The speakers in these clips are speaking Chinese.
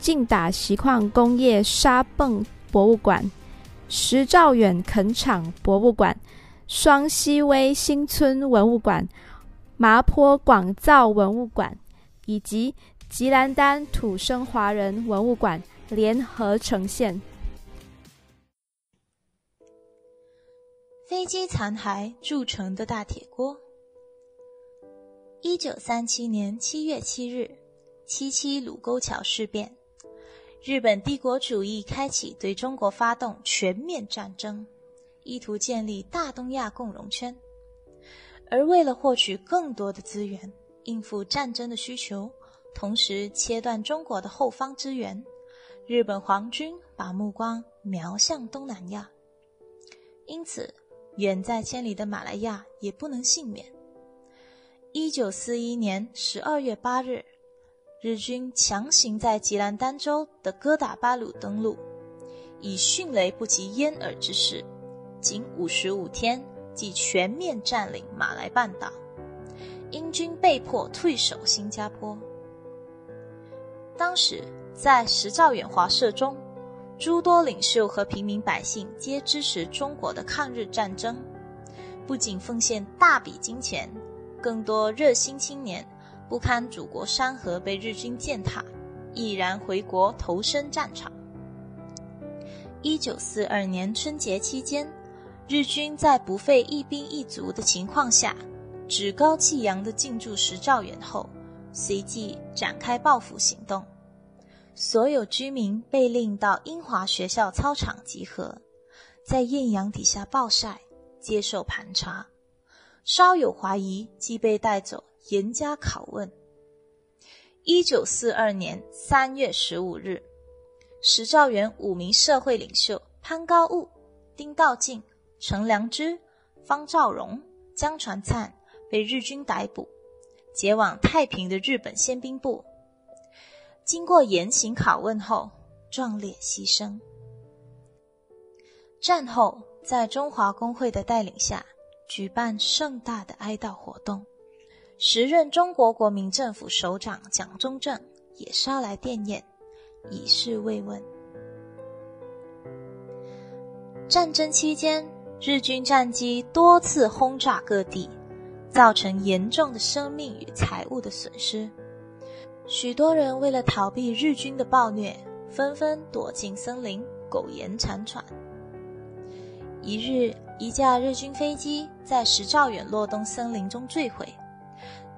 劲打锡矿工业沙泵博物馆、石兆远垦场博物馆、双溪威新村文物馆、麻坡广造文物馆以及吉兰丹土生华人文物馆联合呈现。飞机残骸铸成的大铁锅。一九三七年七月七日，七七卢沟桥事变。日本帝国主义开启对中国发动全面战争，意图建立大东亚共荣圈。而为了获取更多的资源，应付战争的需求，同时切断中国的后方支援，日本皇军把目光瞄向东南亚。因此，远在千里的马来亚也不能幸免。一九四一年十二月八日。日军强行在吉兰丹州的哥打巴鲁登陆，以迅雷不及掩耳之势，仅五十五天即全面占领马来半岛，英军被迫退守新加坡。当时在十兆远华社中，诸多领袖和平民百姓皆支持中国的抗日战争，不仅奉献大笔金钱，更多热心青年。不堪祖国山河被日军践踏，毅然回国投身战场。一九四二年春节期间，日军在不费一兵一卒的情况下，趾高气扬地进驻石兆远后，随即展开报复行动。所有居民被令到英华学校操场集合，在艳阳底下暴晒，接受盘查，稍有怀疑即被带走。严加拷问。一九四二年三月十五日，石兆元五名社会领袖潘高物、丁道静、陈良之、方兆荣、江传灿被日军逮捕，解往太平的日本宪兵部。经过严刑拷问后，壮烈牺牲。战后，在中华工会的带领下，举办盛大的哀悼活动。时任中国国民政府首长蒋中正也捎来电唁，以示慰问。战争期间，日军战机多次轰炸各地，造成严重的生命与财物的损失。许多人为了逃避日军的暴虐，纷纷躲进森林，苟延残喘。一日，一架日军飞机在石兆远洛东森林中坠毁。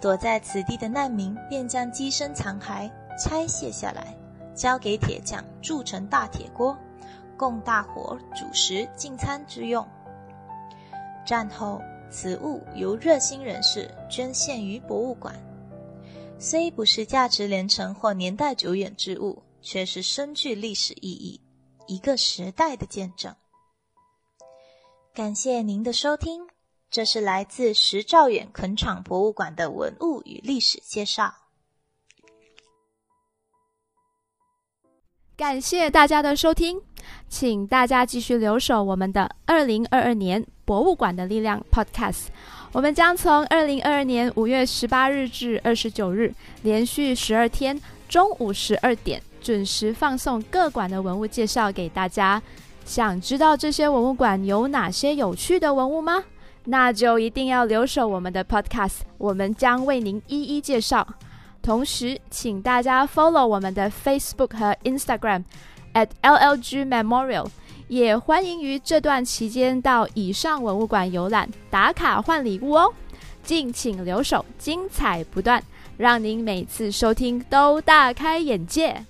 躲在此地的难民便将机身残骸拆卸下来，交给铁匠铸成大铁锅，供大伙煮食进餐之用。战后，此物由热心人士捐献于博物馆，虽不是价值连城或年代久远之物，却是深具历史意义，一个时代的见证。感谢您的收听。这是来自石兆远垦场博物馆的文物与历史介绍。感谢大家的收听，请大家继续留守我们的二零二二年博物馆的力量 Podcast。我们将从二零二二年五月十八日至二十九日，连续十二天中午十二点准时放送各馆的文物介绍给大家。想知道这些文物馆有哪些有趣的文物吗？那就一定要留守我们的 Podcast，我们将为您一一介绍。同时，请大家 follow 我们的 Facebook 和 Instagram at LLG Memorial，也欢迎于这段期间到以上文物馆游览打卡换礼物哦。敬请留守，精彩不断，让您每次收听都大开眼界。